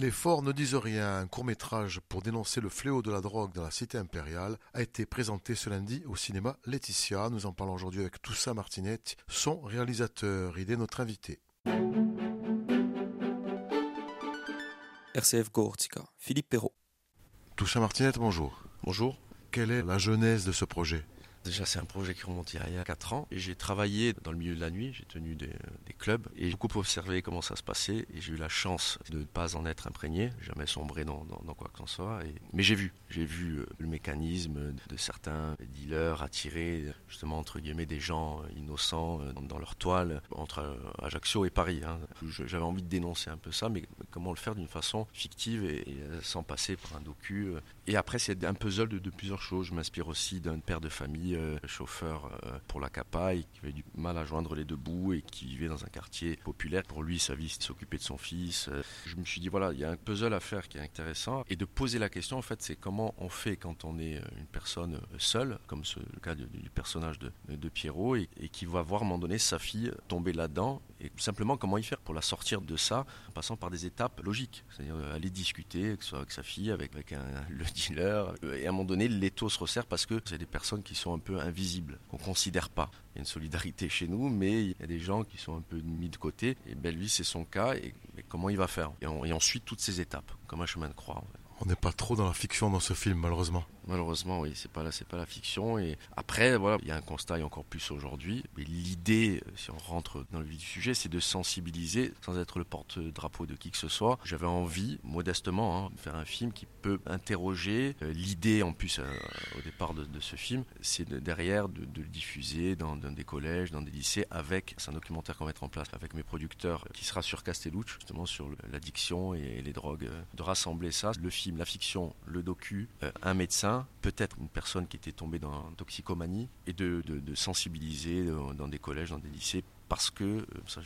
Les forts ne disent rien, un court-métrage pour dénoncer le fléau de la drogue dans la cité impériale, a été présenté ce lundi au cinéma Laetitia. Nous en parlons aujourd'hui avec Toussaint Martinetti, son réalisateur. Il est notre invité. RCF Gortica, Philippe Perrault. Toussaint Martinetti, bonjour. Bonjour. Quelle est la genèse de ce projet? Déjà, c'est un projet qui remonte il y a 4 ans. Et j'ai travaillé dans le milieu de la nuit, j'ai tenu des, clubs et j'ai beaucoup observé comment ça se passait. Et j'ai eu la chance de ne pas en être imprégné, jamais sombré dans, quoi que ce soit. Mais j'ai vu, j'ai vu euh, le mécanisme de certains dealers attirer justement entre guillemets des gens innocents euh, dans leur toile entre euh, Ajaccio et Paris. Hein. J'avais envie de dénoncer un peu ça, mais comment le faire d'une façon fictive et, sans passer par un docu. Et après, c'est un puzzle de, de plusieurs choses. Je m'inspire aussi d'un père de famille euh, chauffeur euh, pour la capaille, qui avait du mal à joindre les deux bouts et qui vivait dans un quartier populaire. Pour lui, sa vie, c'était s'occuper de son fils. Euh, je me suis dit, voilà, il y a un puzzle à faire qui est intéressant. Et de poser la question, en fait, c'est comment on fait quand on est une personne seule, comme le cas du, personnage de, de Pierrot, et, qui va voir à un moment donné sa fille tomber là-dedans, et simplement comment y faire pour la sortir de ça, en passant par des étapes logiques. C'est-à-dire aller discuter, que ce soit avec sa fille, avec, avec le dealer, et à un moment donné, l'étau se resserre parce que c'est des personnes qui sont un peu invisible, qu'on considère pas. Il y a une solidarité chez nous, mais il y a des gens qui sont un peu mis de côté. Et ben lui, c'est son cas. Et, comment il va faire? Et, ensuite toutes ces étapes, comme un chemin de croix. On n'est pas trop dans la fiction dans ce film, malheureusement. Malheureusement, oui, c'est pas là, c'est pas la fiction. Et après, voilà, il y a un constat et encore plus aujourd'hui. Mais l'idée, si on rentre dans le vif du sujet, c'est de sensibiliser, sans être le porte-drapeau de qui que ce soit. J'avais envie, modestement, hein, de faire un film qui peut interroger. Euh, l'idée, en plus, euh, au départ de, ce film, c'est derrière de, le diffuser dans, des collèges, dans des lycées, avec, c'est un documentaire qu'on va mettre en place avec mes producteurs, qui sera sur Castellucci, justement sur l'addiction et les drogues, euh, de rassembler ça, le film, la fiction, le docu, un médecin peut-être une personne qui était tombée dans toxicomanie, et de, sensibiliser dans des collèges, dans des lycées, parce que euh, ça,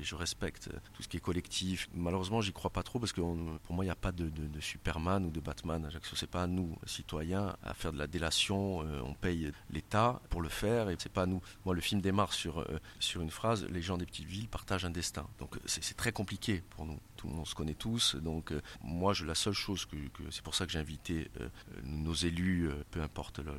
je, respecte tout ce qui est collectif. Malheureusement, j'y crois pas trop parce que pour moi, il n'y a pas de, Superman ou de Batman. Ajaccio, c'est pas à nous, citoyens, à faire de la délation. Euh, on paye l'État pour le faire et c'est pas à nous. Moi, le film démarre sur, euh, sur une phrase les gens des petites villes partagent un destin. Donc, c'est très compliqué pour nous. Tout le monde se connaît tous. Donc, moi, je, la seule chose que, c'est pour ça que j'ai invité nos élus, peu importe leur,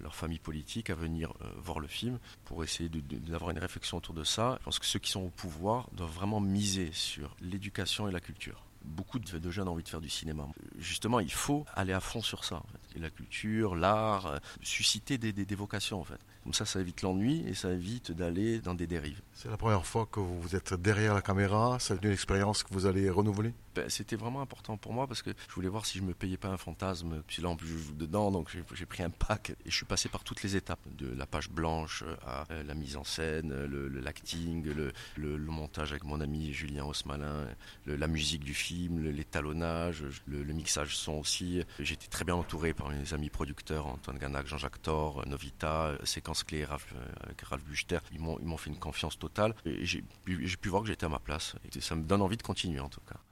leur, famille politique, à venir voir le film pour essayer d'avoir une réflexion autour de ça. Je pense que ceux qui sont au pouvoir doivent vraiment miser sur l'éducation et la culture beaucoup de jeunes ont envie de faire du cinéma. Justement, il faut aller à fond sur ça. la culture, l'art, euh, susciter des, des, vocations en fait. Comme ça, ça évite l'ennui et ça évite d'aller dans des dérives. C'est la première fois que vous êtes derrière la caméra. C'est une expérience que vous allez renouveler? C'était vraiment important pour moi parce que je voulais voir si je me payais pas un fantasme. Puis là, en plus, je joue dedans, donc j'ai pris un pack et je suis passé par toutes les étapes, de la page blanche à euh, la mise en scène, le, le l'acting, le, le, montage avec mon ami Julien Osmalin, la musique du film l'étalonnage, le, mixage son aussi. J'étais très bien entouré par mes amis producteurs, Antoine Ganac, Jean-Jacques Thor, Novita, Séquence Clé, Ralph, euh, avec Ralph Buchter. Ils m'ont fait une confiance totale et j'ai pu voir que j'étais à ma place. Ça me donne envie de continuer en tout cas.